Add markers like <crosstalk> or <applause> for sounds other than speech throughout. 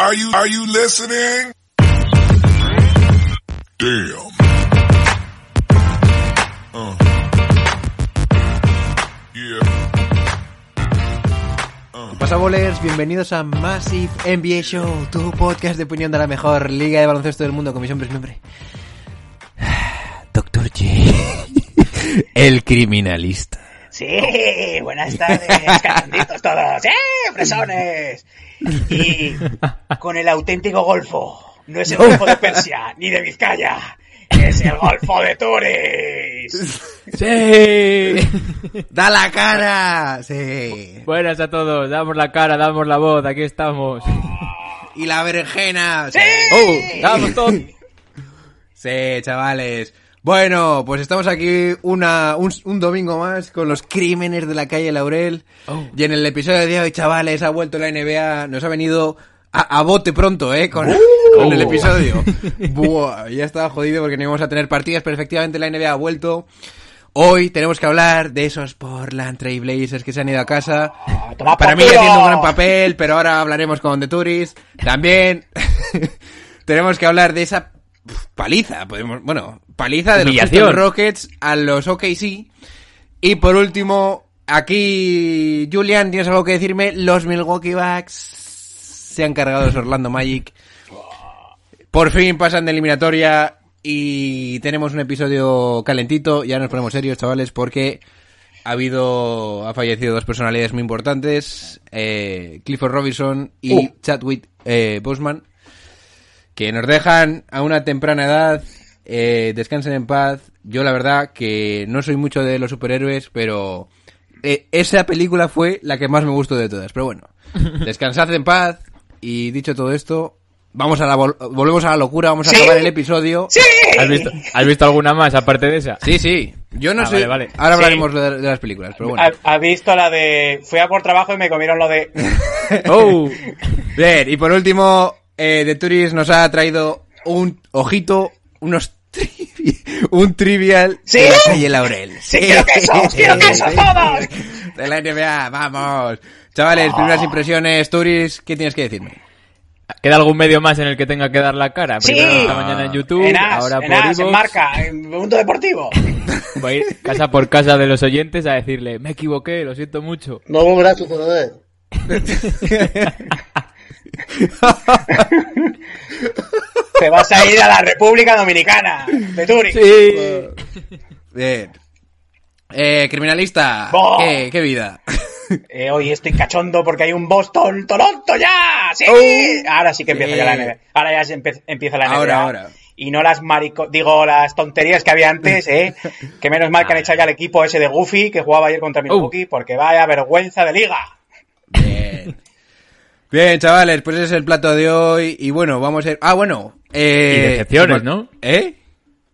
Are you are you listening? Damn. Uh. Yeah. Pasa bolers, bienvenidos a Massive NBA Show, tu podcast de opinión de la mejor liga de baloncesto del mundo con mi siempre es nombre. <sighs> Doctor J. <laughs> El criminalista. Sí, buenas tardes, cachonditos todos, ¡eh, fresones! Y con el auténtico golfo, no es el golfo de Persia, ni de Vizcaya, es el golfo de Turis. ¡Sí! ¡Da la cara! ¡Sí! Buenas a todos, damos la cara, damos la voz, aquí estamos. ¡Y la berenjena! ¡Sí! ¡Oh! ¡Damos todo! Sí, chavales. Bueno, pues estamos aquí una, un, un domingo más con los crímenes de la calle Laurel. Oh. Y en el episodio de hoy, chavales, ha vuelto la NBA, nos ha venido a, a bote pronto, ¿eh? Con, con el episodio. <laughs> Buah, ya estaba jodido porque no íbamos a tener partidas, pero efectivamente la NBA ha vuelto. Hoy tenemos que hablar de esos Portland Trail Blazers que se han ido a casa. toma Para mí haciendo un gran papel, pero ahora hablaremos con The Tourist. También <laughs> tenemos que hablar de esa paliza, podemos, bueno, paliza de los. Houston Rockets a los OKC. Y por último, aquí, Julian, ¿tienes algo que decirme? Los Milwaukee Bucks se han cargado los Orlando Magic. Por fin pasan de eliminatoria y tenemos un episodio calentito. Ya nos ponemos serios, chavales, porque ha habido, ha fallecido dos personalidades muy importantes, eh, Clifford Robinson y Uh. Chadwick eh, Boseman, que nos dejan a una temprana edad. Eh, descansen en paz. Yo la verdad que no soy mucho de los superhéroes, pero eh, esa película fue la que más me gustó de todas. Pero bueno, <laughs> descansad en paz. Y dicho todo esto, vamos a la vol- volvemos a la locura, vamos a ¿Sí? acabar el episodio. ¡Sí! ¿Has visto, ¿Has visto alguna más aparte de esa? Sí, sí. Yo no Ah, sé. vale, vale. Ahora Sí. hablaremos de, de las películas, pero bueno. ¿Ha, ha visto la de... Fui a por trabajo y me comieron lo de... <laughs> ¡Oh! Bien, y por último, eh, The Tourist nos ha traído un ojito, unos trivi- <laughs> un trivial ¿Sí? de la calle Laurel. ¡Sí, quiero quesos! ¡Quiero quesos todos! De la NBA, vamos. Chavales, primeras impresiones, Tourist, ¿qué tienes que decirme? ¿Queda algún medio más en el que tenga que dar la cara? ¡Sí! Primero esta mañana en YouTube, en As, ahora en por As, en. Marca, en Mundo Deportivo. <laughs> Voy a ir casa por casa de los oyentes a decirle, me equivoqué, lo siento mucho. No volverá a suceder. <laughs> Te vas a ir a la República Dominicana de Turis. Sí. Bien. Eh, criminalista. ¿qué, qué vida? Eh, hoy estoy cachondo porque hay un Boston Toronto ya. Sí. ahora sí que empieza Sí. ya la NBA. Ahora ya se empieza la NBA. Ahora, ahora. Y no las marico, digo las tonterías que había antes, eh. Que menos mal que han echado ya el equipo ese de Goofy que jugaba ayer contra Milwaukee porque vaya vergüenza de liga. Bien. Chavales, pues ese es el plato de hoy. Y bueno, vamos a ir. Ah, bueno. Eh, Y decepciones, ¿no? ¿Eh?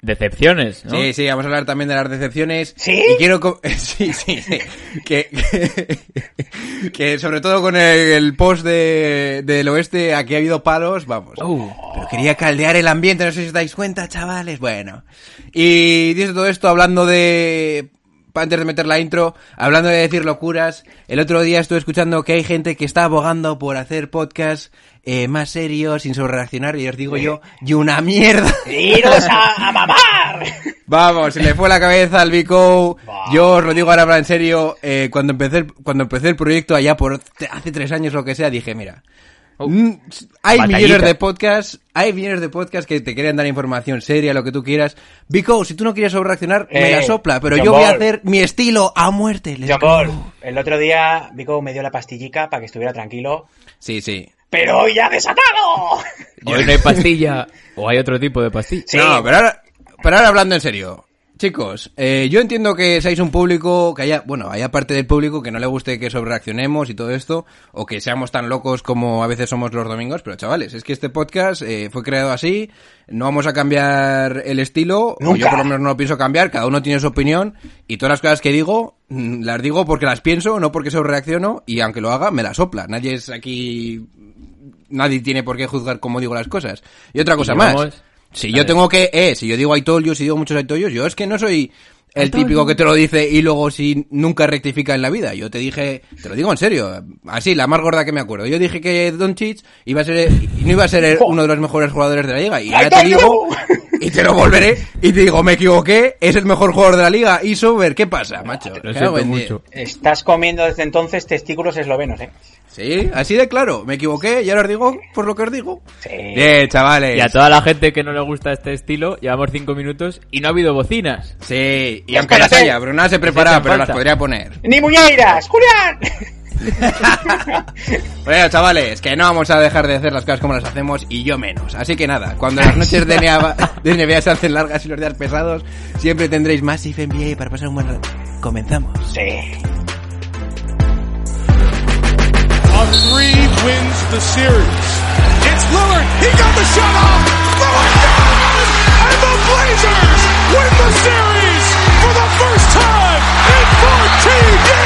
Decepciones, ¿no? Sí, sí, vamos a hablar también de las decepciones. ¿Sí? Y quiero... co- <laughs> Sí, sí, sí. Que, que, que sobre todo con el, el post de, del oeste, aquí ha habido palos, vamos. Oh. Pero quería caldear el ambiente, no sé si os dais cuenta, chavales. Bueno. Y dicho todo esto, hablando de... Antes de meter la intro, hablando de decir locuras, el otro día estuve escuchando que hay gente que está abogando por hacer podcasts eh, más serios, sin sobrereaccionar, y os digo yo, y una mierda. ¡Iros a, a mamar! Vamos, se le fue la cabeza al Vico. Yo os lo digo ahora en serio. eh, cuando empecé el, cuando empecé el proyecto allá por hace tres años lo que sea, dije, mira, Oh. mm, hay Batallita. millones de podcasts, hay millones de podcasts que te quieren dar información seria, lo que tú quieras. Vico, si tú no quieres sobrereaccionar, me Eh, la sopla, pero John yo voy a hacer mi estilo a muerte. John el otro día Vico me dio la pastillica para que estuviera tranquilo. Sí, sí. ¡Pero hoy ya desatado! Hoy no hay pastilla, o hay otro tipo de pastilla. Sí. No, pero ahora, pero ahora hablando en serio. Chicos, eh, yo entiendo que seáis un público, que haya, bueno, haya parte del público que no le guste que sobrereaccionemos y todo esto, o que seamos tan locos como a veces somos los domingos, pero chavales, es que este podcast eh, fue creado así, no vamos a cambiar el estilo, o yo por lo menos no lo pienso cambiar, cada uno tiene su opinión, y todas las cosas que digo, mm, las digo porque las pienso, no porque sobrereacciono, y aunque lo haga, me la sopla. Nadie es aquí, nadie tiene por qué juzgar cómo digo las cosas. Y otra cosa Y más. Si yo tengo que, eh, si yo digo I told you, si digo muchos I told you, yo es que no soy el típico que te lo dice y luego si nunca rectifica en la vida. Yo te dije, te lo digo en serio, así, la más gorda que me acuerdo. Yo dije que Doncic iba a ser, no iba a ser <laughs> uno de los mejores jugadores de la liga. Y ahora te digo. Y te lo volveré, y te digo, me equivoqué, es el mejor jugador de la liga. Y Sober, ¿qué pasa, macho? Lo diez. mucho. Estás comiendo desde entonces testículos eslovenos, ¿eh? Sí, así de claro, me equivoqué, y ahora os digo, por lo que os digo. Sí. Bien, chavales. Y a toda la gente que no le gusta este estilo, llevamos cinco minutos y no ha habido bocinas. Sí, y aunque las haya, pero nada se prepara, pero las falta. podría poner. ¡Ni muñeiras! ¡Julián! Bueno, chavales, que no vamos a dejar de hacer las cosas como las hacemos y yo menos. Así que nada, cuando las noches de NBA, <laughs> de NBA se hacen largas y los días pesados, siempre tendréis más IF NBA para pasar un buen rato. Comenzamos. Sí. A three wins the series. It's Lillard. He got the shot off. Lillard does! And the Blazers win the series for the first time in 14 years.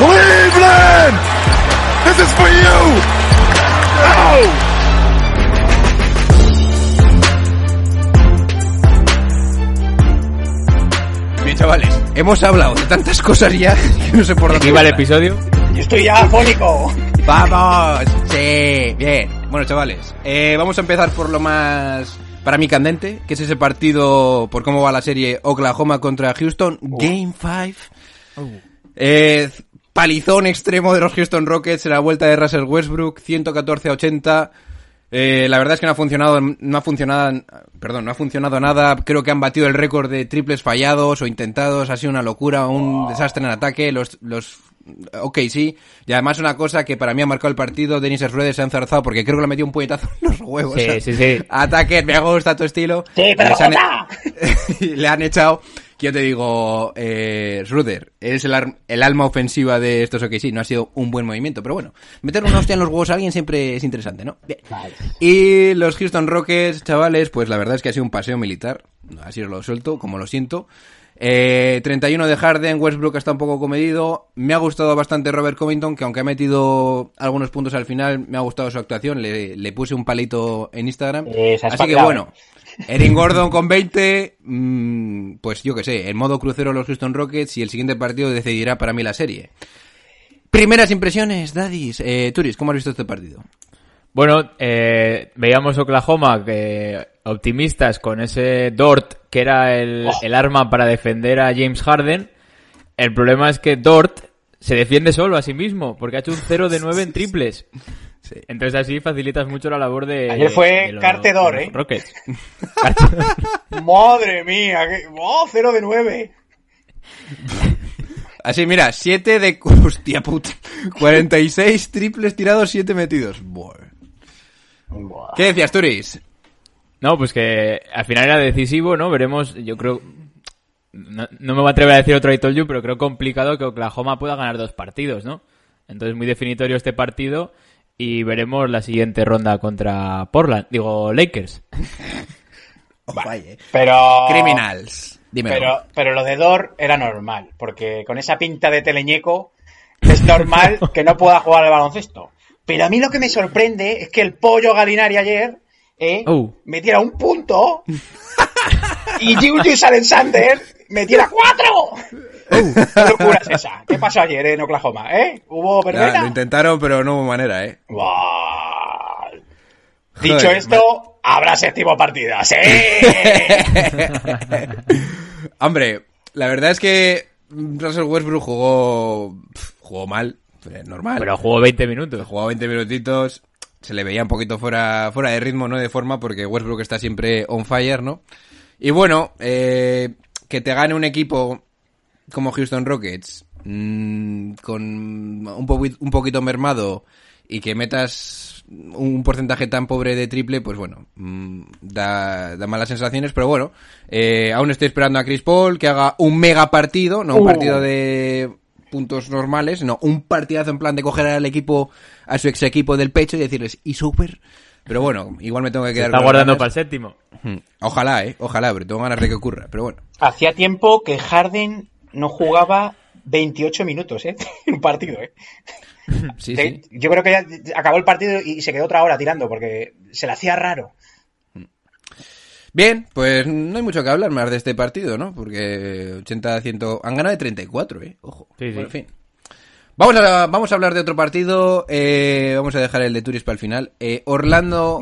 Cleveland! This is for you! Oh! Bien, chavales, hemos hablado de tantas cosas ya que no sé por dónde. Va el episodio. Yo estoy ya afónico. ¡Vamos! Sí, bien. Bueno, chavales, eh, vamos a empezar por lo más para mí candente, que es ese partido por cómo va la serie Oklahoma contra Houston, Game 5. Eh, palizón extremo de los Houston Rockets en la vuelta de Russell Westbrook, 114 a 80. Eh, la verdad es que no ha funcionado, no ha funcionado, perdón, no ha funcionado nada. Creo que han batido el récord de triples fallados o intentados. Ha sido una locura, un desastre en ataque. Los, los, ok, sí. Y además una cosa que para mí ha marcado el partido, Dennis Schroeder se ha enzarzado porque creo que le metió un puñetazo en los huevos. Sí, sí, sí. Ataque, me gusta tu estilo. Sí, pero Les han- <laughs> le han echado. Que yo te digo, eh, Schroeder, eres el, ar- el alma ofensiva de estos OK, sí, no ha sido un buen movimiento, pero bueno, meter una hostia en los huevos a alguien siempre es interesante, ¿no? Bien. Y los Houston Rockets, chavales, pues la verdad es que ha sido un paseo militar, así os lo suelto, como lo siento. Eh, 31 de Harden, Westbrook está un poco comedido. Me ha gustado bastante Robert Covington, que aunque ha metido algunos puntos al final, me ha gustado su actuación. Le, le puse un palito en Instagram. Es Así que bueno, Erin Gordon con 20, mm, pues yo que sé, en modo crucero los Houston Rockets y el siguiente partido decidirá para mí la serie. Primeras impresiones, Daddies. Eh, Turis, ¿cómo has visto este partido? Bueno, eh, veíamos Oklahoma que optimistas con ese Dort que era el, Oh. el arma para defender a James Harden. El problema es que Dort se defiende solo a sí mismo porque ha hecho un 0 de 9 en triples. Entonces así facilitas mucho la labor de... Ayer fue de los- Carte Dort, de los ¿eh? Rockets. <laughs> Madre mía, que... ¡Oh, 0 de 9! <laughs> Así, mira, 7 de... <laughs> Hostia puta. 46 triples tirados, 7 metidos. Buah. ¿Qué decías, Turis? No, pues que al final era decisivo, ¿no? Veremos, yo creo... No, no me voy a atrever a decir otro I told you, pero creo complicado que Oklahoma pueda ganar dos partidos, ¿no? Entonces muy definitorio este partido y veremos la siguiente ronda contra Portland, digo Lakers. <laughs> Vaya. Pero... Criminals. Dímelo. Pero, pero lo de Dor era normal, porque con esa pinta de teleñeco es normal <laughs> que no pueda jugar al baloncesto. Pero a mí lo que me sorprende es que el pollo Galinari ayer eh, Oh. metiera un punto <laughs> y Julius Alexander metiera cuatro. ¿Qué <laughs> locura es esa? ¿Qué pasó ayer en Oklahoma? ¿Eh? ¿Hubo verbena? lo intentaron, pero no hubo manera, ¿eh? Dicho esto, habrá séptimo partido. ¡Sí! <laughs> Hombre, la verdad es que Russell Westbrook jugó, jugó mal, eh, normal. Pero jugó 20 minutos. jugaba 20 minutitos, se le veía un poquito fuera, fuera de ritmo, no de forma, porque Westbrook está siempre on fire, ¿no? Y bueno, eh, que te gane un equipo como Houston Rockets, mm, con un, poqui- un poquito mermado, y que metas un porcentaje tan pobre de triple, pues bueno, mm, da, da malas sensaciones, pero bueno, eh, aún estoy esperando a Chris Paul que haga un mega partido, no un Uh. partido de puntos normales, no, un partidazo en plan de coger al equipo, a su ex equipo del pecho y decirles, y super. Pero bueno, igual me tengo que Se quedar está con guardando para el séptimo. Hmm. Ojalá, eh, ojalá, pero tengo ganas de que ocurra, pero bueno. Hacía tiempo que Harden no jugaba 28 minutos, ¿eh? En <laughs> un partido, ¿eh? Sí, Que- sí. Yo creo que ya acabó el partido y se quedó otra hora tirando porque se le hacía raro. Bien, pues no hay mucho que hablar más de este partido, ¿no? Porque 80 100 han ganado de 34, eh. Ojo. Sí, sí. Bueno, en fin. Vamos a, vamos a hablar de otro partido. eh, vamos a dejar el de Turis para el final. Eh, Orlando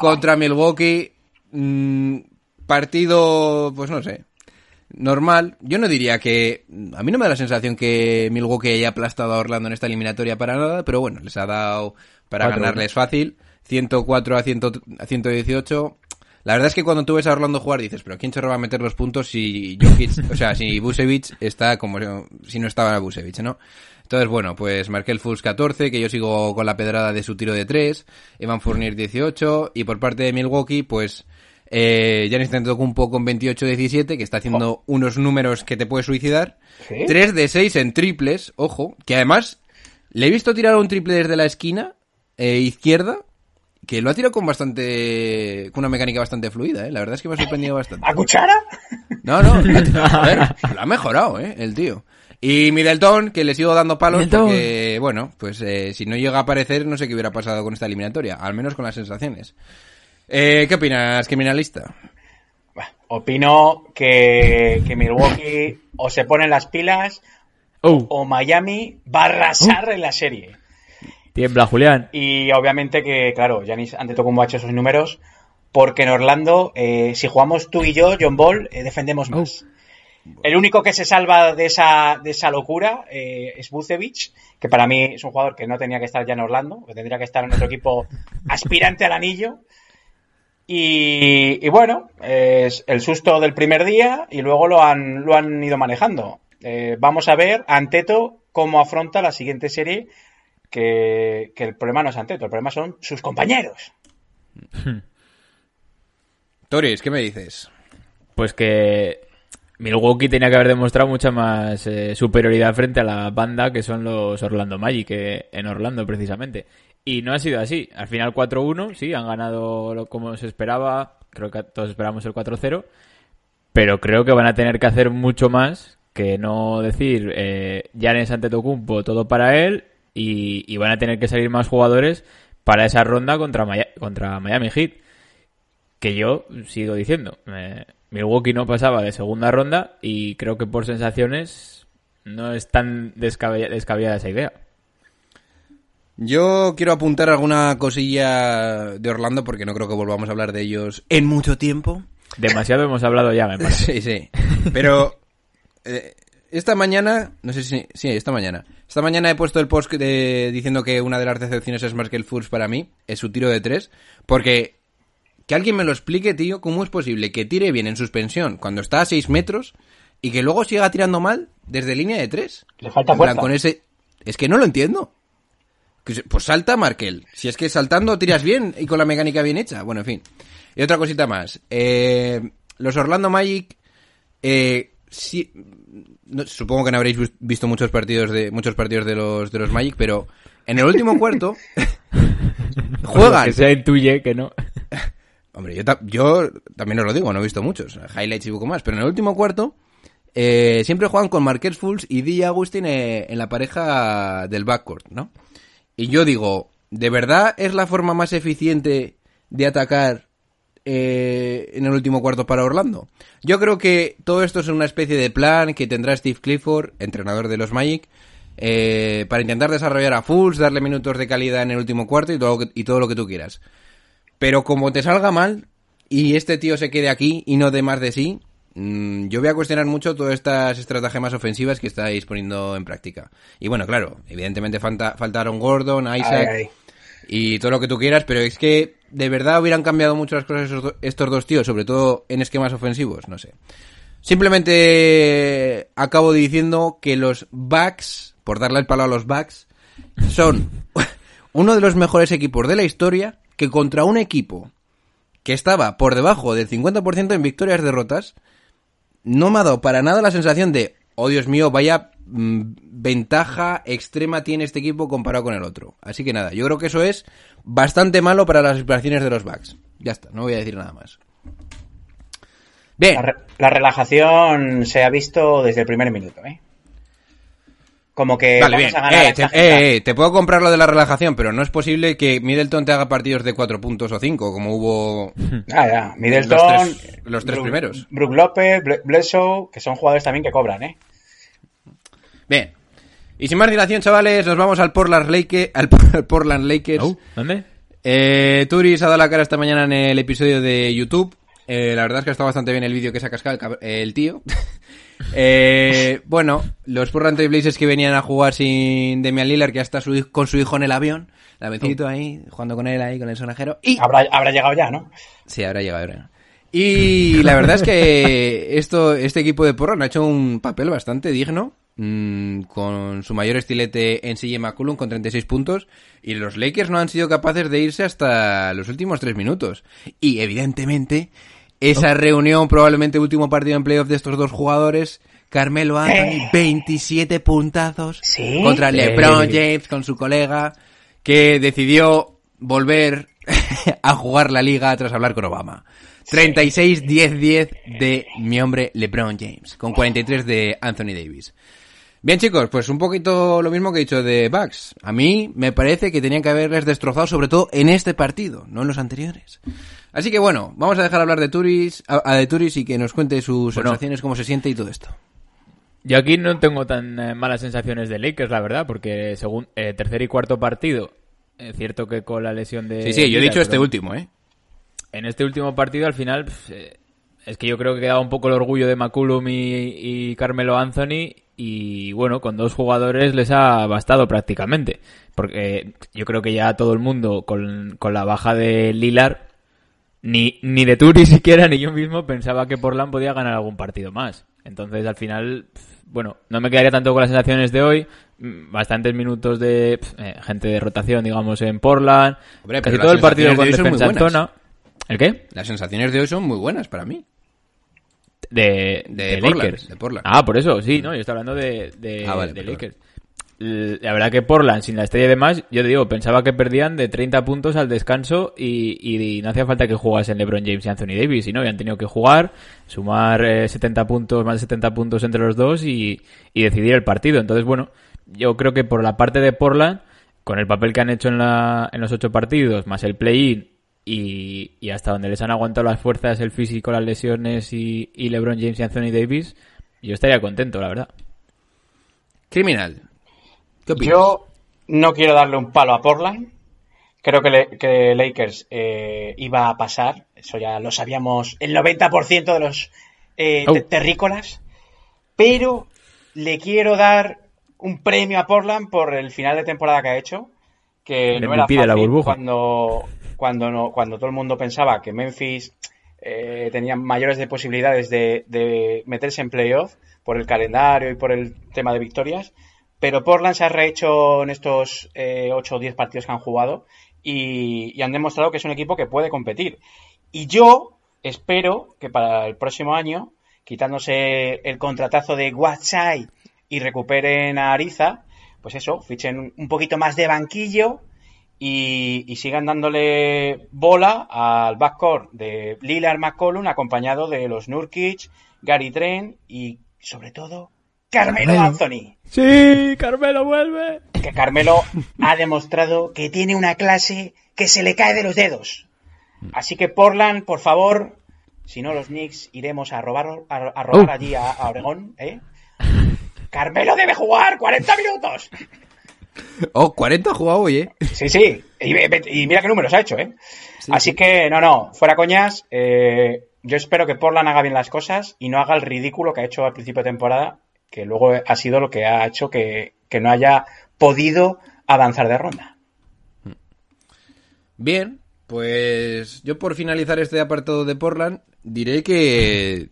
contra Milwaukee. mm, partido, pues no sé. Normal. Yo no diría que. A mí no me da la sensación que Milwaukee haya aplastado a Orlando en esta eliminatoria para nada, pero bueno, les ha dado para Cuatro, ganarles fácil. 104 a, 100 a 118. La verdad es que cuando tú ves a Orlando jugar dices, pero ¿quién se va a meter los puntos si Jokic, o sea, si Busevich está como si no estaba Busevich, ¿no? Entonces, bueno, pues Markel Fultz 14, que yo sigo con la pedrada de su tiro de 3, Evan Fournier 18, y por parte de Milwaukee, pues eh, Giannis Antetokounmpo con 28-17, que está haciendo unos números que te puede suicidar. ¿Sí? 3 de 6 en triples, ojo, que además le he visto tirar un triple desde la esquina eh, izquierda, que lo ha tirado con bastante, con una mecánica bastante fluida, eh. La verdad es que me ha sorprendido bastante. ¿A cuchara? No, no, <laughs> lo ha- a ver, lo ha mejorado, eh, el tío. Y Middleton, que le sigo dando palos Middleton. porque, bueno, pues eh, si no llega a aparecer, no sé qué hubiera pasado con esta eliminatoria, al menos con las sensaciones. Eh, ¿Qué opinas, criminalista? Opino que, que Milwaukee o se ponen las pilas ¡Oh! o Miami va a arrasar en la serie. Tiembla, Julián. Y obviamente que, claro, Yanis Antetokounmpo ha hecho esos números porque en Orlando, eh, si jugamos tú y yo, John Ball, eh, defendemos más. El único que se salva de esa, de esa locura eh, es Bucevic, que para mí es un jugador que no tenía que estar ya en Orlando, que tendría que estar en otro equipo <laughs> aspirante al anillo. Y, y bueno, es el susto del primer día y luego lo han, lo han ido manejando. Eh, vamos a ver Anteto cómo afronta la siguiente serie, que, que el problema no es Anteto, el problema son sus compañeros. <laughs> Toris, ¿qué me dices? Pues que Milwaukee tenía que haber demostrado mucha más eh, superioridad frente a la banda que son los Orlando Magic, que en Orlando precisamente. Y no ha sido así. Al final 4-1, sí, han ganado como se esperaba. Creo que todos esperábamos el 4-0. Pero creo que van a tener que hacer mucho más que no decir eh, Giannis Antetokounmpo todo para él y, van a tener que salir más jugadores para esa ronda contra, Maya- contra Miami Heat que yo sigo diciendo, eh, Milwaukee no pasaba de segunda ronda y creo que por sensaciones no es tan descabe- descabellada esa idea. Yo quiero apuntar alguna cosilla de Orlando porque no creo que volvamos a hablar de ellos en mucho tiempo. Demasiado hemos hablado ya, me <laughs> parece. Sí, sí. Pero eh, esta mañana, no sé si, sí, esta mañana. Esta mañana he puesto el post de- diciendo que una de las decepciones es Markel Fultz para mí, es su tiro de tres, porque que alguien me lo explique, tío, cómo es posible que tire bien en suspensión cuando está a 6 metros y que luego siga tirando mal desde línea de tres. Le falta fuerza. con ese... Es que no lo entiendo. Pues salta Markel. Si es que saltando tiras bien y con la mecánica bien hecha. Bueno, en fin. Y otra cosita más. Eh, los Orlando Magic... Eh, sí, no- supongo que no habréis vis- visto muchos partidos de muchos partidos de los de los Magic, pero en el último <laughs> cuarto juegan. Que se intuye que no. <laughs> Hombre, yo, ta- yo también os lo digo, no he visto muchos, highlights y poco más, pero en el último cuarto eh, siempre juegan con Marqués Fultz y Di Agustín eh, en la pareja del backcourt, ¿no? Y yo digo, ¿de verdad es la forma más eficiente de atacar eh, en el último cuarto para Orlando. Yo creo que todo esto es una especie de plan que tendrá Steve Clifford, entrenador de los Magic, eh, para intentar desarrollar a Fulls, darle minutos de calidad en el último cuarto y todo, y todo lo que tú quieras. Pero como te salga mal y este tío se quede aquí y no dé más de sí, yo voy a cuestionar mucho todas estas estratagemas ofensivas que estáis poniendo en práctica. Y bueno, claro, evidentemente falta, faltaron Gordon, Isaac Ay, ay. y todo lo que tú quieras, pero es que de verdad hubieran cambiado mucho las cosas esos do- estos dos tíos, sobre todo en esquemas ofensivos, no sé. Simplemente acabo diciendo que los Bucks, por darle el palo a los Bucks, son <laughs> uno de los mejores equipos de la historia que contra un equipo que estaba por debajo del 50% en victorias derrotas, no me ha dado para nada la sensación de, oh Dios mío, vaya mm, ventaja extrema tiene este equipo comparado con el otro. Así que nada, yo creo que eso es bastante malo para las aspiraciones de los Bucks. Ya está, no voy a decir nada más. Bien, La, la relajación se ha visto desde el primer minuto, ¿eh? Como que vale, vamos bien. a ganar Eh, a te, eh, eh, te puedo comprar lo de la relajación, pero no es posible que Middleton te haga partidos de 4 puntos o 5, como hubo... <laughs> Ah, ya. Middleton, Los tres- los tres Brook- primeros. Brook López, Ble- Bledsoe, que son jugadores también que cobran, ¿eh? Bien. Y sin más dilación, chavales, nos vamos al Portland Lakers. <laughs> Al Portland Lakers. Oh, ¿Dónde? Eh, Turis ha dado la cara esta mañana en el episodio de YouTube. Eh, la verdad es que ha estado bastante bien el vídeo que se ha cascado el, cab- el tío. <laughs> Eh, bueno, los Portland Trail Blazers que venían a jugar sin Demian Lillard, que ya está su con su hijo en el avión. La vencito ahí, jugando con él ahí, con el sonajero. Y Habrá, habrá llegado ya, ¿no? Sí, habrá llegado ahora. Y la verdad es que esto, este equipo de Portland ha hecho un papel bastante digno, mm, con su mayor estilete en CJ McCollum con 36 puntos, y los Lakers no han sido capaces de irse hasta los últimos tres minutos. Y evidentemente, esa reunión, probablemente último partido en playoff de estos dos jugadores, Carmelo Anthony, 27 puntazos ¿Sí? contra. LeBron James con su colega, que decidió volver <laughs> a jugar la liga tras hablar con Obama. 36-10-10 de mi hombre LeBron James, con 43 de Anthony Davis. Bien chicos, pues un poquito lo mismo que he dicho de Bucks. A mí me parece que tenían que haberles destrozado sobre todo en este partido, no en los anteriores. Así que bueno, vamos a dejar hablar de Turis, a, a de Turis y que nos cuente sus Bueno. sensaciones, cómo se siente y todo esto. Yo aquí no tengo tan eh, malas sensaciones de Lakers, la verdad, porque según eh, tercer y cuarto partido, es cierto que con la lesión de... Sí, sí, yo he dicho este último, ¿eh? En este último partido, al final, eh, es que yo creo que quedaba un poco el orgullo de McCullum y, y Carmelo Anthony, y bueno, con dos jugadores les ha bastado prácticamente, porque yo creo que ya todo el mundo, con, con la baja de Lillard, ni, ni de Turi <laughs> siquiera, ni yo mismo pensaba que Portland podía ganar algún partido más. Entonces, al final, bueno, no me quedaría tanto con las sensaciones de hoy. mm, Bastantes minutos de eh, gente de rotación, digamos, en Portland. Hombre, Casi todo el partido con defensa en zona. ¿El qué? Las sensaciones de hoy son muy buenas para mí. De, De de Portland, Lakers. de Portland. Ah, por eso, sí, no, yo estoy hablando de, de, Ah, vale, de. Lakers. La verdad que Portland, sin la estrella de más, yo te digo, pensaba que perdían de 30 puntos al descanso y, y no hacía falta que jugasen LeBron James y Anthony Davis, y no, habían tenido que jugar, sumar eh, 70 puntos, más de 70 puntos entre los dos y, y decidir el partido. Entonces, bueno, yo creo que por la parte de Portland, con el papel que han hecho en, la, en los ocho partidos, más el play-in y, y hasta donde les han aguantado las fuerzas, el físico, las lesiones y, y LeBron James y Anthony Davis, yo estaría contento, la verdad. Criminal. ¿Qué opinas? Yo no quiero darle un palo a Portland. Creo que, le- que Lakers eh, iba a pasar. Eso ya lo sabíamos el 90% de los eh, Oh. te- terrícolas. Pero le quiero dar un premio a Portland por el final de temporada que ha hecho. Que El no era de la fácil burbuja. cuando, cuando, no, cuando todo el mundo pensaba que Memphis eh, tenía mayores de posibilidades de, meterse en playoff por el calendario y por el tema de victorias. Pero Portland se ha rehecho en estos eh, 8 o 10 partidos que han jugado y, y han demostrado que es un equipo que puede competir. Y yo espero que para el próximo año, quitándose el contratazo de Guachai y recuperen a Ariza, pues eso, fichen un poquito más de banquillo y, y sigan dándole bola al backcourt de Lillard McCollum acompañado de los Nurkic, Gary Trent y sobre todo Carmelo Carmelo. Anthony Sí, Carmelo vuelve. que Carmelo ha demostrado que tiene una clase que se le cae de los dedos. Así que Portland, por favor, si no los Knicks iremos a robar, a, a robar Uh. allí a, a Obregón, ¿eh? Carmelo debe jugar 40 minutos. Oh, 40 ha jugado hoy, ¿eh? Sí, sí. Y, mira qué números ha hecho, ¿eh? Así que, no, no, fuera coñas. eh, yo espero que Portland haga bien las cosas y no haga el ridículo que ha hecho al principio de temporada, que luego ha sido lo que ha hecho que, que no haya podido avanzar de ronda. Bien, pues yo por finalizar este apartado de Portland diré que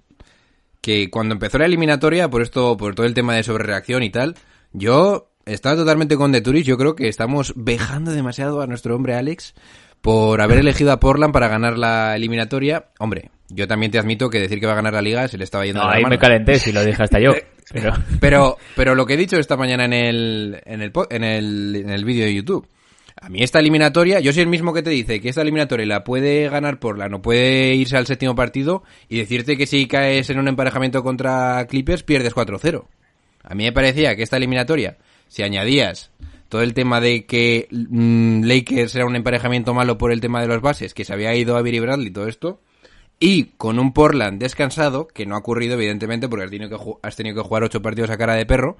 que cuando empezó la eliminatoria, por esto, por todo el tema de sobrereacción y tal, yo estaba totalmente con The Turis, yo creo que estamos vejando demasiado a nuestro hombre Alex por haber elegido a Portland para ganar la eliminatoria. Hombre, yo también te admito que decir que va a ganar la liga se le estaba yendo No, de la ahí mano. me calenté, si lo dije hasta yo. <laughs> Pero Pero, pero lo que he dicho esta mañana en el, en el, en el, en el vídeo de YouTube. A mí esta eliminatoria, yo soy el mismo que te dice que esta eliminatoria la puede ganar por la no puede irse al séptimo partido y decirte que si caes en un emparejamiento contra Clippers pierdes 4-0. A mí me parecía que esta eliminatoria, si añadías todo el tema de que mm, Lakers era un emparejamiento malo por el tema de los bases, que se había ido a Billy Bradley y todo esto, y con un Portland descansado, que no ha ocurrido evidentemente porque has tenido que, has tenido que jugar ocho partidos a cara de perro,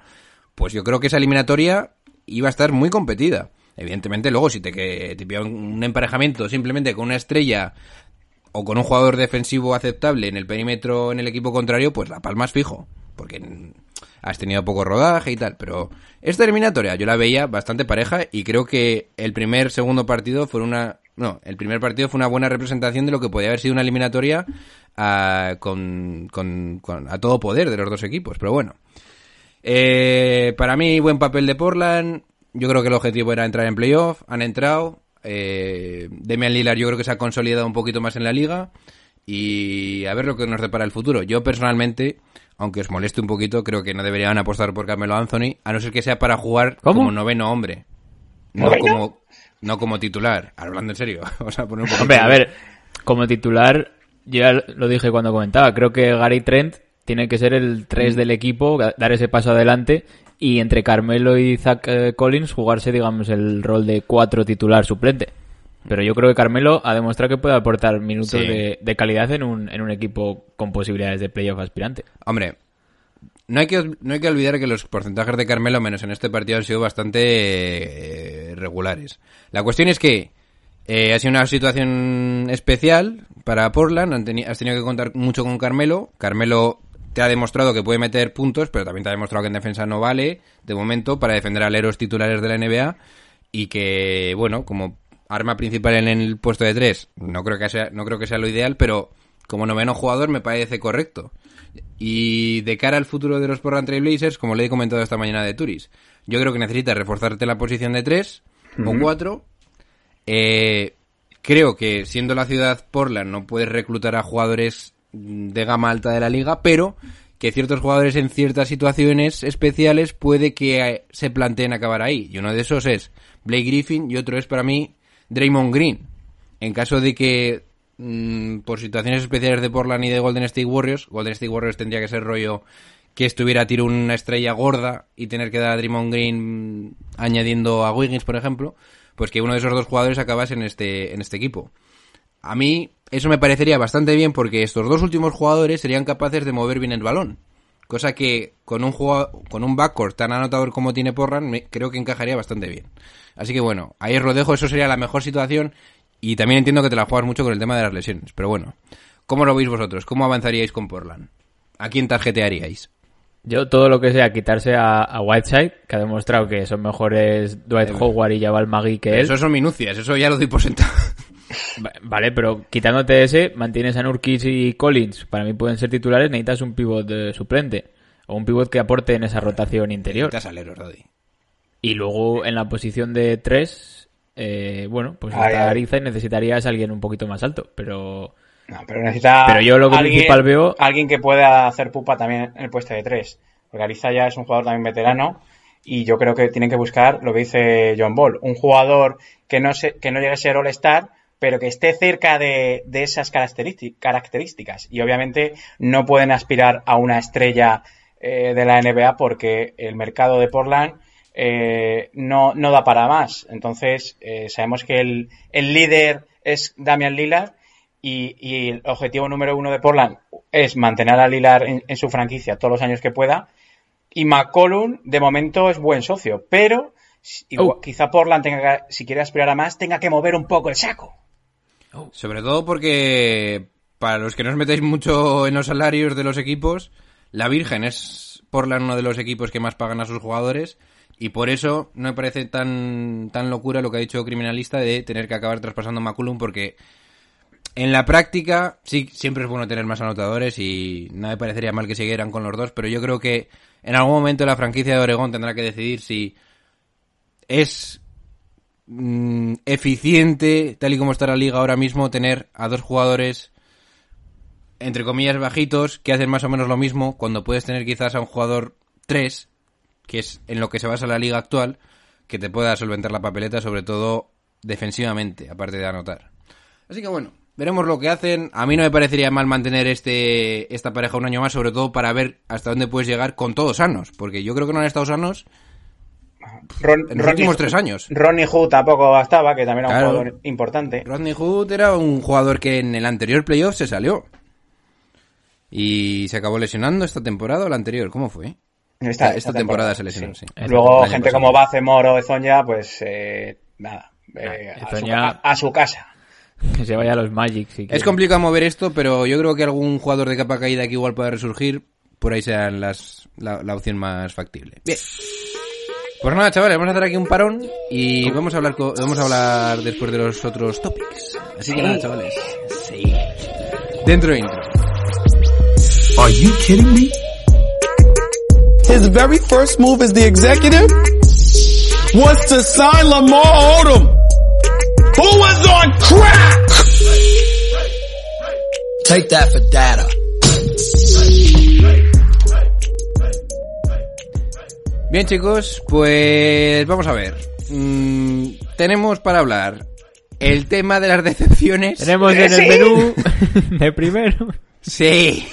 pues yo creo que esa eliminatoria iba a estar muy competida. Evidentemente luego si te, que, te pilla un, emparejamiento simplemente con una estrella o con un jugador defensivo aceptable en el perímetro en el equipo contrario, pues la palma es fijo. Porque has tenido poco rodaje y tal. Pero esta eliminatoria yo la veía bastante pareja y creo que el primer, segundo partido fue una... No, el primer partido fue una buena representación de lo que podía haber sido una eliminatoria ah, con, con- con- a todo poder de los dos equipos. Pero bueno. Eh, para mí, buen papel de Portland. Yo creo que el objetivo era entrar en playoff. Han entrado. Eh, Demian Lillard yo creo que se ha consolidado un poquito más en la liga. Y a ver lo que nos depara el futuro. Yo personalmente, aunque os moleste un poquito, creo que no deberían apostar por Carmelo Anthony, a no ser que sea para jugar ¿Cómo? como noveno hombre. No ¿Noveno? como, no como titular. Hablando en serio. <laughs> Vamos a poner un poco Hombre, a ver, como titular, yo ya lo dije cuando comentaba, creo que Gary Trent tiene que ser el 3 del equipo, dar ese paso adelante y entre Carmelo y Zach eh, Collins jugarse, digamos, el rol de 4 titular suplente. Pero yo creo que Carmelo ha demostrado que puede aportar minutos Sí. de, de calidad en un, en un equipo con posibilidades de playoff aspirante. Hombre, no hay, que, no hay que olvidar que los porcentajes de Carmelo, menos en este partido, han sido bastante eh, regulares. La cuestión es que eh, ha sido una situación especial para Portland. han teni- has tenido que contar mucho con Carmelo. Carmelo te ha demostrado que puede meter puntos, pero también te ha demostrado que en defensa no vale, de momento, para defender a aleros titulares de la NBA. Y que, bueno, como arma principal en el puesto de tres, no creo que sea, no creo que sea lo ideal, pero como noveno jugador me parece correcto. Y de cara al futuro de los Portland Trail Blazers, como le he comentado esta mañana de Turis, yo creo que necesitas reforzarte la posición de 3 o 4. Eh, creo que siendo la ciudad Portland no puedes reclutar a jugadores de gama alta de la liga, pero que ciertos jugadores en ciertas situaciones especiales puede que eh, se planteen acabar ahí. Y uno de esos es Blake Griffin y otro es para mí Draymond Green. En caso de que mm, por situaciones especiales de Portland y de Golden State Warriors, Golden State Warriors tendría que ser rollo que estuviera a tiro una estrella gorda y tener que dar a Draymond Green mm, añadiendo a Wiggins, por ejemplo, pues que uno de esos dos jugadores acabase en este, en este equipo. A mí eso me parecería bastante bien porque estos dos últimos jugadores serían capaces de mover bien el balón. Cosa que con un jugador, con un backcourt tan anotador como tiene Porran, me- creo que encajaría bastante bien. Así que bueno, ahí os lo dejo, eso sería la mejor situación. Y también entiendo que te la juegas mucho con el tema de las lesiones. Pero bueno, ¿cómo lo veis vosotros? ¿Cómo avanzaríais con Portland? ¿A quién tarjetearíais? Yo todo lo que sea quitarse a, a Whiteside, que ha demostrado que son mejores Dwight Howard y Jabal Magui que él. Eso son minucias, eso ya lo doy por sentado. Va- Vale, pero quitándote ese, mantienes a Nurkic y Collins. Para mí pueden ser titulares, necesitas un pivot eh, suplente. O un pivot que aporte en esa rotación interior. Necesitas. Y luego en la posición de tres, eh, bueno, pues Ay, está. Ariza y necesitarías a alguien un poquito más alto. Pero No, pero necesita. Pero yo lo que principal veo- Alguien que pueda hacer pupa también en el puesto de tres. Porque Ariza ya es un jugador también veterano. Y yo creo que tienen que buscar lo que dice John Ball. Un jugador que no, se, que no llegue a ser All-Star, pero que esté cerca de, de esas característi- características. Y obviamente no pueden aspirar a una estrella eh, de la NBA porque el mercado de Portland eh, no, no da para más. Entonces, eh, sabemos que el, el líder es Damian Lillard y, y el objetivo número uno de Portland es mantener a Lilar en, en su franquicia todos los años que pueda. Y McCollum, de momento, es buen socio, pero igual- Oh. quizá Portland tenga que, si quiere aspirar a más, tenga que mover un poco el saco. Sobre todo porque, para los que no os metéis mucho en los salarios de los equipos, la Virgen es Portland uno de los equipos que más pagan a sus jugadores y por eso no me parece tan, tan locura lo que ha dicho Criminalista de tener que acabar traspasando a McCullum porque en la práctica sí siempre es bueno tener más anotadores y no me parecería mal que siguieran con los dos, pero yo creo que en algún momento la franquicia de Oregón tendrá que decidir si es mm, eficiente, tal y como está la liga ahora mismo, tener a dos jugadores, entre comillas, bajitos, que hacen más o menos lo mismo, cuando puedes tener quizás a un jugador 3, que es en lo que se basa la liga actual, que te pueda solventar la papeleta, sobre todo defensivamente, aparte de anotar. Así que bueno, veremos lo que hacen. A mí no me parecería mal mantener este esta pareja un año más, sobre todo para ver hasta dónde puedes llegar con todos sanos, porque yo creo que no han estado sanos Ron- en los Ronnie últimos Hood- tres años. Ronnie Hood tampoco estaba, que también era un jugador importante. Rodney Hood era un jugador que en el anterior playoff se salió. Y se acabó lesionando esta temporada o la anterior, ¿cómo fue? Esta, esta temporada se lesionó, sí. Luego, gente pasado. como Bacemore o Ezonia, pues eh, nada, eh, Ah, a, su, Ezonia- a- a su casa. Que <laughs> se vaya a los Magic. si Es quiere. complicado mover esto, pero yo creo que algún jugador de capa caída que igual pueda resurgir, por ahí sea las, la, la opción más factible. Bien. Pues nada, chavales, vamos a hacer aquí un parón y vamos a hablar co- vamos a hablar después de los otros topics. Así que nada, chavales. Sí. Dentro intro. Are you kidding me? His very first move as the executive was to sign Lamar Odom, who was on crack. Take that for data. Bien chicos, pues vamos a ver. Mm, tenemos para hablar el tema de las <laughs> decepciones. Tenemos en el Sí. menú <laughs> de primero. Sí,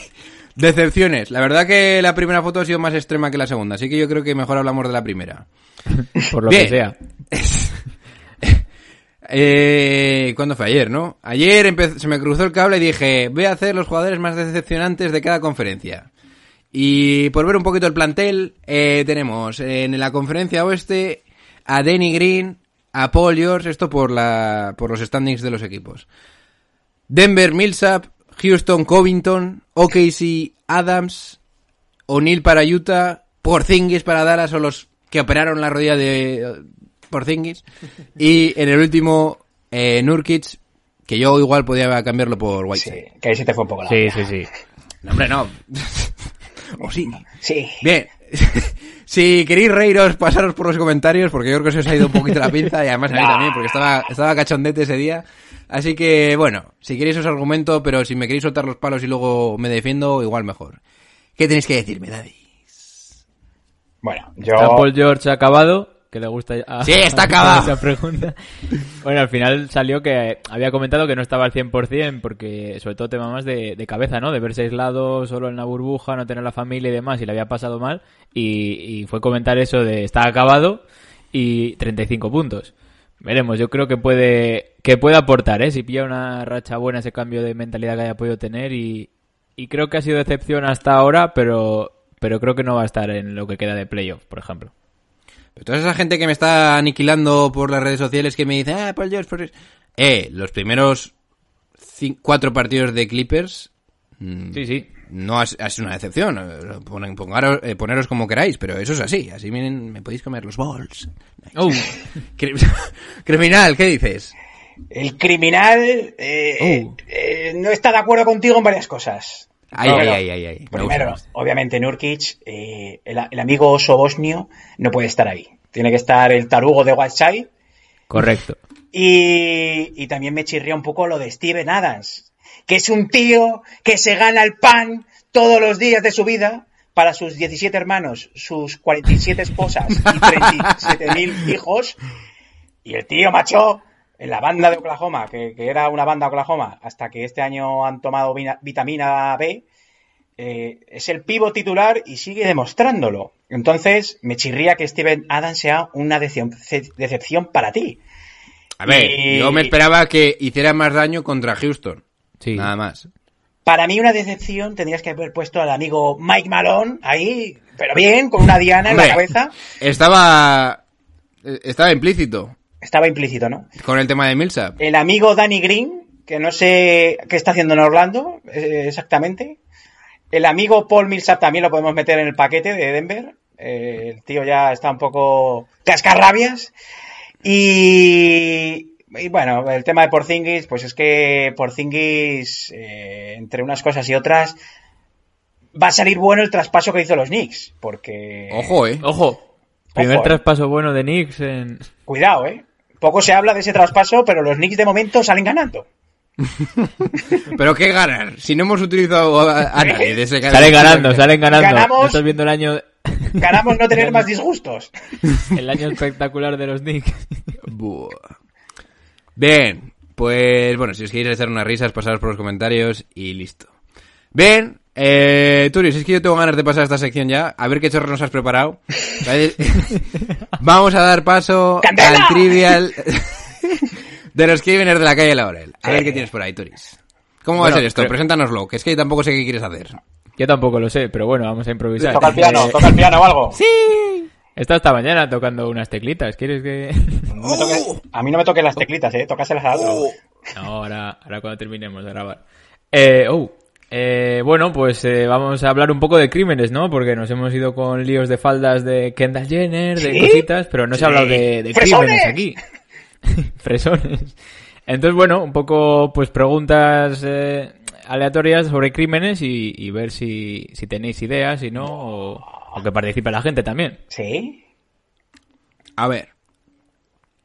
decepciones. La verdad que la primera foto ha sido más extrema que la segunda, así que yo creo que mejor hablamos de la primera. <laughs> Por lo Bien. que sea. Eh, ¿Cuándo fue? Ayer, ¿no? Ayer se me cruzó el cable y dije, voy a hacer los jugadores más decepcionantes de cada conferencia. Y por ver un poquito el plantel, eh, tenemos en la conferencia oeste a Danny Green, a Paul George, esto por, la, por los standings de los equipos. Denver Millsap, Houston Covington, OKC Adams, O'Neal para Utah, Porzingis para Dallas o los que operaron la rodilla de eh, Porzingis y en el último eh, Nurkic que yo igual podía cambiarlo por Sí, Whiteside. que ahí se te fue un poco la Sí, sí, sí. No, hombre, no. O sí. Sí. Bien. <laughs> si queréis reíros, pasaros por los comentarios, porque yo creo que se os ha ido un poquito la pinza y además a mí también, porque estaba, estaba cachondete ese día. Así que, bueno, si queréis os argumento, pero si me queréis soltar los palos y luego me defiendo, igual mejor. ¿Qué tenéis que decirme, Daddy? Bueno, yo... Está Paul George acabado, que le gusta... a- Sí, está <laughs> acabado. Esa pregunta. Bueno, al final salió que había comentado que no estaba al 100% porque sobre todo tema más de, de cabeza, ¿no? De verse aislado solo en la burbuja, no tener la familia y demás, y le había pasado mal. Y, y fue comentar eso de está acabado y 35 puntos. Veremos, yo creo que puede que puede aportar, ¿eh? Si pilla una racha buena ese cambio de mentalidad que haya podido tener y, y creo que ha sido decepción hasta ahora, pero pero creo que no va a estar en lo que queda de playoff, por ejemplo. Pero toda esa gente que me está aniquilando por las redes sociales que me dice, ah, Paul George, Paul George". Eh, los primeros cuatro partidos de Clippers mm, Sí, sí. no ha, sido una decepción. Pon- pongaros- eh, poneros como queráis, pero eso es así. Así miren, me podéis comer los balls. <laughs> Oh, <laughs> Cri- <laughs> Criminal, ¿qué dices? El criminal eh, Oh. eh, no está de acuerdo contigo en varias cosas. Ay, ay, ay, ay, ay. Me Primero, obviamente Nurkic, eh, el, el amigo oso bosnio, no puede estar ahí. Tiene que estar el tarugo de Whiteside. correcto. Y, y también me chirría un poco lo de Steven Adams, que es un tío que se gana el pan todos los días de su vida para sus 17 hermanos, sus 47 esposas y <laughs> 37.000 hijos. Y el tío, macho, en la banda de Oklahoma, que, que era una banda de Oklahoma, hasta que este año han tomado vitamina B, eh, es el pivo titular y sigue demostrándolo. Entonces, me chirría que Steven Adams sea una decep- decepción para ti. A ver, Y- yo me esperaba que hiciera más daño contra Houston. Sí. Nada más. Para mí una decepción tendrías que haber puesto al amigo Mike Malone ahí, pero bien, con una diana en la cabeza. Estaba. eh, Estaba implícito Estaba implícito, ¿no? con el tema de Millsap. El amigo Danny Green, que no sé qué está haciendo en Orlando eh, exactamente. El amigo Paul Millsap también lo podemos meter en el paquete de Denver. Eh, el tío ya está un poco cascarrabias. Y, y bueno, el tema de Porzingis, pues es que Porzingis, eh, entre unas cosas y otras, va a salir bueno el traspaso que hizo los Knicks. Porque... Ojo, eh. Ojo. Primer Ojo, eh. traspaso bueno de Knicks en... Cuidado, eh. Poco se habla de ese traspaso, pero los Knicks de momento salen ganando. <laughs> Pero qué ganar. Si no hemos utilizado a, a nadie de ese Salen ganando, salen ganando. Ganamos. ¿No estás viendo el año, <laughs> Ganamos no tener más disgustos. <laughs> el año espectacular de los Knicks? Buah. Bien, pues bueno, si os queréis echar unas risas, pasaros por los comentarios y listo. Bien, eh, Turios, es que yo tengo ganas de pasar a esta sección ya, a ver qué chorro nos has preparado. <laughs> Vamos a dar paso ¡Candela! al trivial <laughs> de los crímenes de la calle Laurel. A ver qué tienes por ahí, Turis. ¿Cómo va a ser esto? pero- Preséntanoslo, que es que tampoco sé qué quieres hacer. Yo tampoco lo sé, pero bueno, vamos a improvisar. Toca el piano, Eh, toca el piano o algo. He estado esta mañana tocando unas teclitas. ¿Quieres que...? No me toque- a mí no me toquen las teclitas, eh. Tócaselas a otro. No, ahora, ahora cuando terminemos de grabar. Eh, oh, eh, bueno, pues eh, vamos a hablar un poco de crímenes, ¿no? Porque nos hemos ido con líos de faldas de Kendall Jenner, de ¿Sí? cositas, pero no se ha hablado de, crímenes aquí. <laughs> Fresones. Entonces, bueno, un poco, pues preguntas eh, aleatorias sobre crímenes y, y ver si, si tenéis ideas, si no, o, o que participe la gente también. ¿Sí? A ver,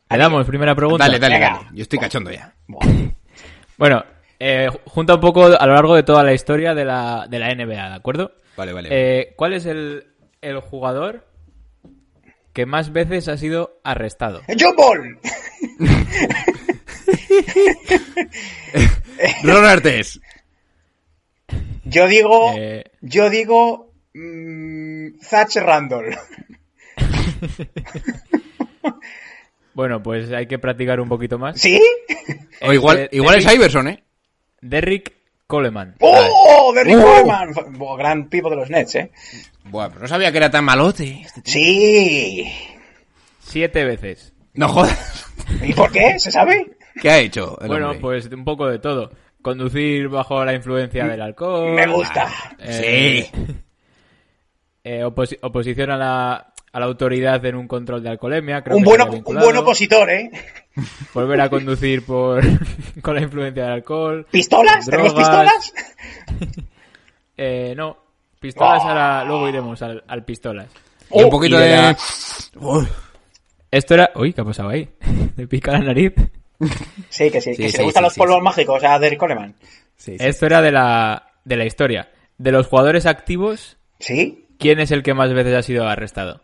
Le damos primera pregunta. dale, dale, dale. Yo estoy cachondo ya. <laughs> Bueno, eh, junta un poco a lo largo de toda la historia de la, de la NBA, ¿de acuerdo? Vale, vale. Eh, ¿Cuál es el, el jugador que más veces ha sido arrestado? <laughs> ¡John Ball! Ron Artes. Yo digo. Eh, Yo digo. mm, Thatch Randall. <laughs> bueno, pues hay que practicar un poquito más. ¿Sí? O igual, eh, igual es Iverson, ¿eh? Derrick Coleman. ¡Oh! Derrick ¡Oh! Coleman. Buah, Gran pivo de los Nets, eh. Buah, pero no sabía que era tan malote. Sí. Siete veces. No jodas. ¿Y por qué? ¿Se sabe? ¿Qué ha hecho? el Bueno, hombre? pues un poco de todo. Conducir bajo la influencia del alcohol. Me gusta. eh, Sí. <laughs> eh, oposi- oposición a la, a la autoridad en un control de alcoholemia. Creo Un que un buen opositor, ¿eh? <laughs> Volver a conducir por <laughs> con la influencia del alcohol. ¿Pistolas? ¿Tenemos Drogas. pistolas? <laughs> Eh, no. Pistolas Oh. ahora, luego iremos al, al pistolas. Y un poquito y de la-. Esto era... Uy, ¿qué ha pasado ahí? Me pica la nariz. Sí, que sí. Sí, que sí, se le gustan sí, los sí, polvos sí. mágicos a Derrick Coleman. Sí, sí. Esto era de la, de la historia. De los jugadores activos, ¿Sí? ¿quién es el que más veces ha sido arrestado?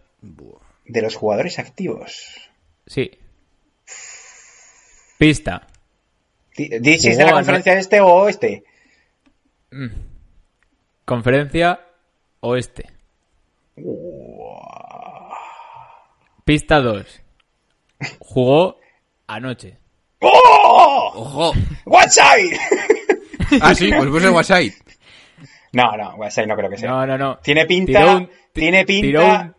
De los jugadores activos. Sí. Pista. Di si es de la conferencia este o oeste. Conferencia Oeste. Pista 2. Jugó anoche. ¡Oh! ¡Ojo! ¡Whiteside! Ah, sí, pues puse WhatsApp. no, no, Whiteside no creo que sea. No, no, no. Tiene pinta, Tiró un- ti- tiene tiró pinta, un-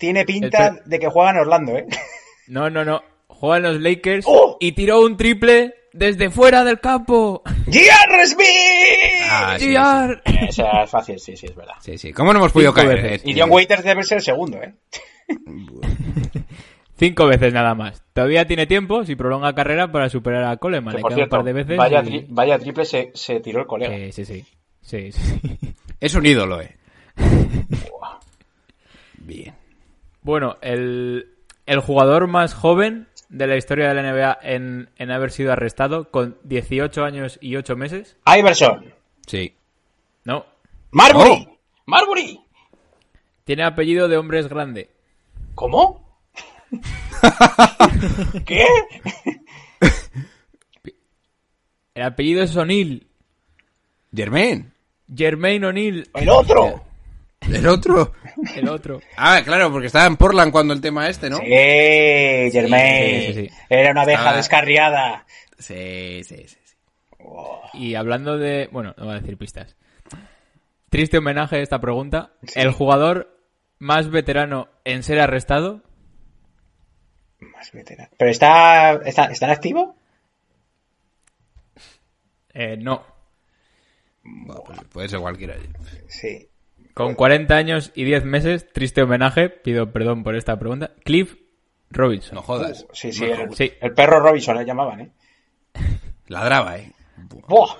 tiene pinta de que juega en Orlando, ¿eh? <laughs> No, no, no. Juega en los Lakers ¡Oh! y tiró un triple desde fuera del campo. <laughs> ¡J.R. Smith! Ah, sí. <laughs> Esa es fácil, sí, sí, es verdad. Sí, sí. ¿Cómo no hemos podido Cinco caer? veces. Y John Waiters debe ser el segundo, ¿eh? Cinco veces nada más. Todavía tiene tiempo, si prolonga carrera, para superar a Coleman. Que, por cierto, un par de veces. vaya, y- tri- vaya triple se, se tiró el colega. Eh, sí, sí. Sí, sí. Es un ídolo, eh. Bien. Bueno, el, el jugador más joven de la historia de la NBA en, en haber sido arrestado con 18 años y 8 meses. Iverson. Sí. No. Marbury. Oh. Marbury. Tiene apellido de hombres grande. ¿Cómo? <laughs> ¿Qué? El apellido es O'Neill. Germain. Jermaine O'Neill. El otro. El otro. El otro. Ah, claro, porque estaba en Portland cuando el tema este, ¿no? Sí, Germain. Sí, sí, sí. Era una abeja Estaba- descarriada. Sí, sí, sí. sí. Y hablando de... Bueno, no voy a decir pistas. Triste homenaje a esta pregunta. El jugador más veterano en ser arrestado. Más veterano. ¿Pero está, está, está en activo? Eh, no. Bueno, pues puede ser cualquiera. Sí. Con 40 años y 10 meses, triste homenaje, pido perdón por esta pregunta. Cliff Robinson. No jodas. Sí, sí, el, Sí. el perro Robinson le llamaban, ¿eh? <laughs> Ladraba, eh. ¡Buah!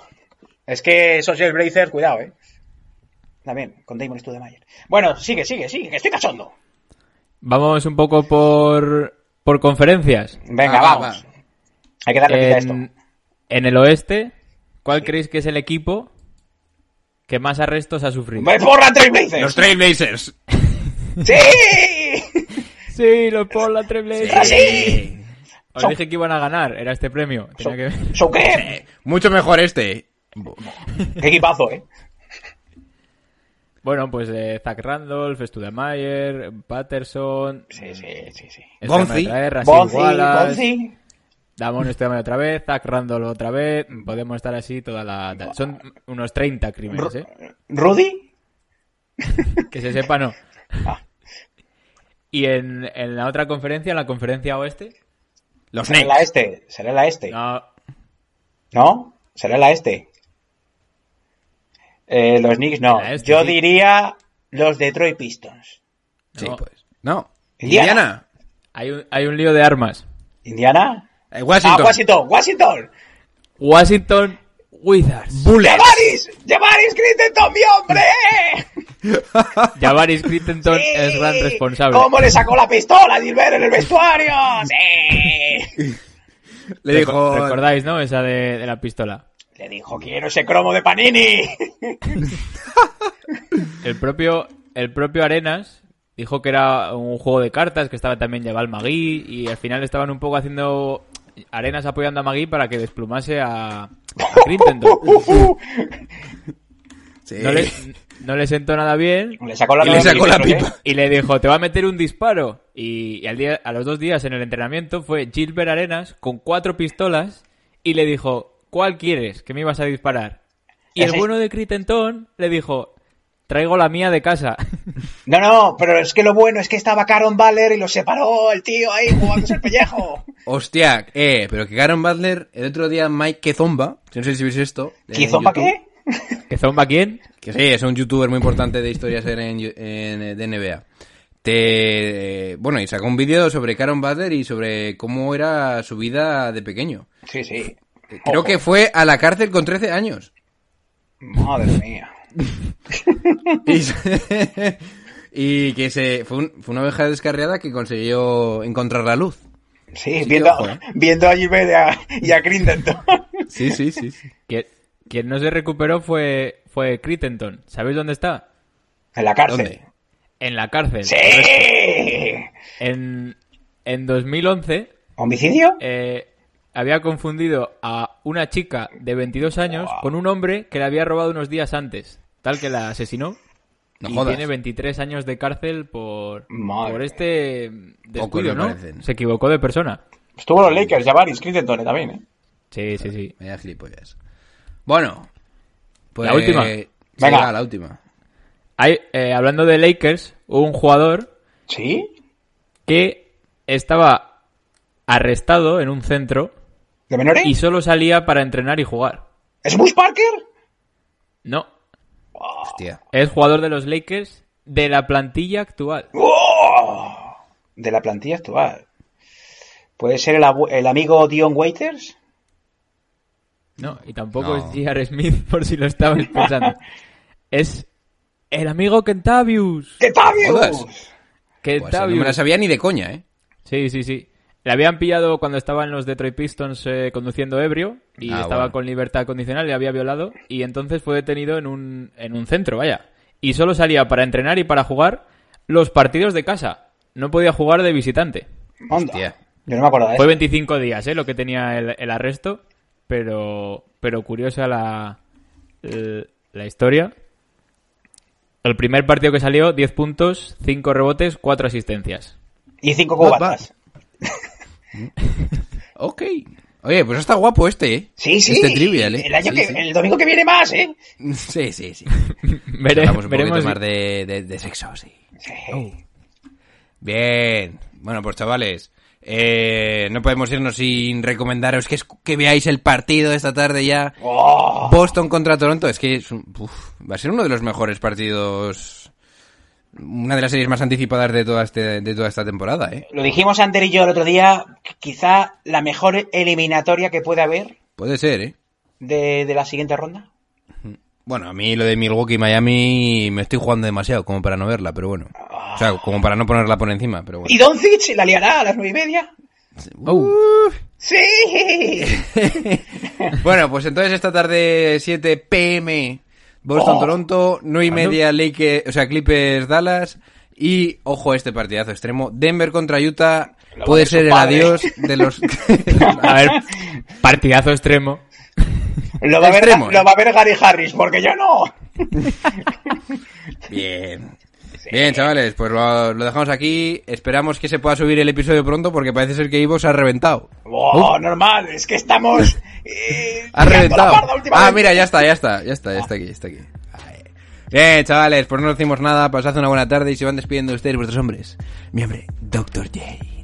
Es que esos Jailblazers, cuidado, ¿eh? También, con Damon Studemayer. Bueno, sigue, sigue, sigue, que estoy cachondo. Vamos un poco por, por conferencias. Venga, Ah, va, vamos. Hay que darle vida a esto. En, en el oeste, ¿cuál creéis que es el equipo que más arrestos ha sufrido? ¡Me porra Trailblazers! Los Trailblazers. <laughs> ¡Sí! Sí, los Portland Trailblazers. ¡Ah, ¡Sí! Os Son- dije que iban a ganar, era este premio. Tenía que- ¿So qué? Mucho mejor este. ¡Qué equipazo, eh! Bueno, pues eh, Zach Randolph, Studamayer, Patterson, Sí, sí, sí, sí. Bonzi. Rasheed Bonzi, Bonzi. Damon Studamayer otra vez, Zach otra vez. Podemos estar así toda la... Son unos 30 crímenes, ¿eh? ¿Rudy? Que se sepa, no. <laughs> Ah. Y en, en la otra conferencia, en la conferencia oeste, Los Será la Knicks. este. Será la este. no, ¿No? Será la este. Eh, los Knicks no. La este, Yo sí. diría los Detroit Pistons. Sí, No. pues. No. Indiana. Indiana. hay un, hay un lío de armas. ¿Indiana? Eh, Washington. Ah, Washington, Washington. Washington Wizards. Bullets. ¡Javaris! ¡Javaris Crittenton, mi hombre! <laughs> Javaris Crittenton Sí. es gran responsable. ¿Cómo le sacó la pistola a Gilbert en el vestuario? ¡Sí! Le dijo. ¿Recordáis, no? Esa de, de la pistola. Le dijo, quiero ese cromo de Panini. <laughs> El propio, el propio Arenas dijo que era un juego de cartas, que estaba también Jabal Magui, y al final estaban un poco haciendo Arenas apoyando a Magui para que desplumase a, a Crittenton. <laughs> Sí. No le, no le sentó nada bien Le sacó la Y le sacó la milímetros, pipa. y le dijo, te va a meter un disparo. Y, y al día, a los dos días en el entrenamiento fue Gilbert Arenas con cuatro pistolas y le dijo, ¿cuál quieres que me ibas a disparar? Y el bueno de Crittenton le dijo, traigo la mía de casa. <laughs> No, no, pero es que lo bueno es que estaba Caron Baller y lo separó el tío ahí jugándose el pellejo. <laughs> Hostia, eh, pero que Karen Butler, el otro día Mike Kezomba, no sé si veis esto. en ¿Quizomba YouTube, qué? ¿Que zomba quién? Que sí, es un youtuber muy importante de historias en, en- de NBA. Te, bueno, y sacó un vídeo sobre Karen Butler y sobre cómo era su vida de pequeño. Sí, sí. Creo Ojo. que fue a la cárcel con 13 años. Madre mía. <laughs> Y, se- y que se fue, un- fue una oveja descarriada que consiguió encontrar la luz. Sí, Sí, viendo, ojo, eh. viendo a Gilbert y a, y a Crittenton. <laughs> Sí, sí, sí. sí. Que- Quien no se recuperó fue, fue Crittenton. ¿Sabéis dónde está? En la cárcel. ¿Dónde? En la cárcel. ¡Sí! En, en 2011 ¿Homicidio? eh, había confundido a una chica de 22 años con un hombre que le había robado unos días antes. Tal que la asesinó. No y jodas. tiene 23 años de cárcel por, Madre por este descuido, ¿no? parecen. Se equivocó de persona. Estuvo en los Lakers, Javaris Crittenton también, ¿eh? Sí, sí, sí. Vaya gilipollas. Bueno, pues... La última. Venga. la última. Hay, eh, hablando de Lakers, hubo un jugador ¿Sí? que estaba arrestado en un centro ¿De menores? y solo salía para entrenar y jugar. ¿Es Bush Parker? No, Hostia. es jugador de los Lakers de la plantilla actual. ¡Oh! De la plantilla actual. ¿Puede ser el, amigo Dion Waiters? No, y tampoco No. es J.R. Smith, <laughs> por si lo estabais pensando. es el amigo Kentavius. Jodas. Pues Kentavius. no me la sabía ni de coña, ¿eh? Sí, sí, sí. Le habían pillado cuando estaba en los Detroit Pistons eh, conduciendo ebrio y Ah, estaba bueno. con libertad condicional, le había violado y entonces fue detenido en un, en un centro, vaya. Y solo salía para entrenar y para jugar los partidos de casa. No podía jugar de visitante. Hostia. Yo no me acuerdo de Fue eso. 25 días, ¿eh? Lo que tenía el, el arresto, pero, pero curiosa la, la historia. El primer partido que salió, 10 puntos, 5 rebotes, 4 asistencias. Y cinco Not cubatas. <laughs> Ok. Oye, pues está guapo este, ¿eh? Sí, sí. Este trivial, ¿eh? El, año Sí, que, sí. el domingo que viene más, ¿eh? <laughs> Sí, sí, sí. <laughs> Vere- un veremos. poquito más de, de- de sexo, sí. Sí. Oh. Bien. Bueno, pues chavales, eh, no podemos irnos sin recomendaros que, es- que veáis el partido de esta tarde ya. Oh, Boston contra Toronto. Es que es un- uf, va a ser uno de los mejores partidos. Una de las series más anticipadas de toda, este, de toda esta temporada, ¿eh? lo dijimos Ander y yo el otro día, quizá la mejor eliminatoria que puede haber Puede ser, ¿eh? de, de la siguiente ronda. Bueno, a mí lo de Milwaukee y Miami me estoy jugando demasiado como para no verla, pero bueno. O sea, como para no ponerla por encima, pero bueno. ¿Y Doncic la liará a las nueve y media? Oh, ¡Sí! <laughs> <laughs> Bueno, pues entonces esta tarde 7 pm Boston Oh. Toronto, 9 y media Lakers, o sea, Clippers Dallas y ojo a este partidazo extremo, Denver contra Utah Lo puede ser el adiós de los <laughs> <laughs> a ver, partidazo extremo. Lo va, a ver, Extremo, ¿eh? lo va a ver Gary Harris, porque yo no. Bien. Bien, chavales, pues lo, lo dejamos aquí. Esperamos que se pueda subir el episodio pronto porque parece ser que Ivo se ha reventado. Oh, normal, es que estamos. <laughs> Eh, Ha la reventado. últimamente. Ah, mira, ya está, ya está, ya está, ya está aquí, ya está aquí. Bien, chavales, pues no decimos nada, pasad una buena tarde y se van despidiendo ustedes vuestros hombres. Mi hombre, Dr. J,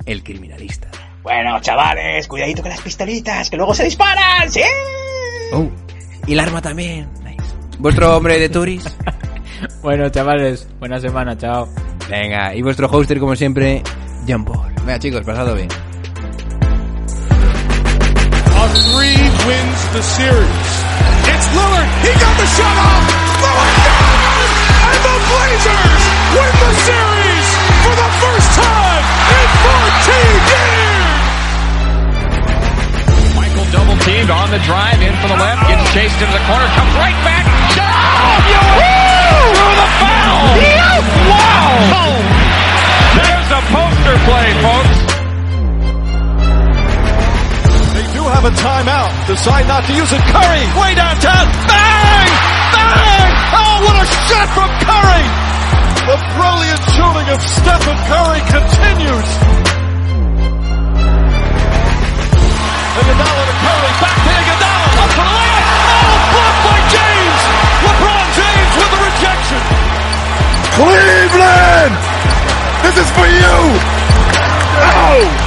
el criminalista. Bueno, chavales, cuidadito con las pistolitas, que luego se disparan, ¿sí? Oh, y el arma también. Nice. ¿Vuestro hombre de Turis? <laughs> <laughs> Bueno, chavales, buena semana, chao. Venga, y vuestro hoster, como siempre, John Paul. Venga, chicos, pasado bien. A three wins the series. It's Lillard. He got the shot off. Lillard got it! And the Blazers win the series for the first time in 14 years. Michael double teamed on the drive in for the left, gets chased into the corner, comes right back. Oh, Through the foul! Wow! Oh. There's a poster play, folks. They do have a timeout. Decide not to use it. Curry, way downtown. Bang! Bang! Oh, what a shot from Curry! The brilliant shooting of Stephen Curry This is for you! Oh!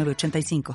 906985.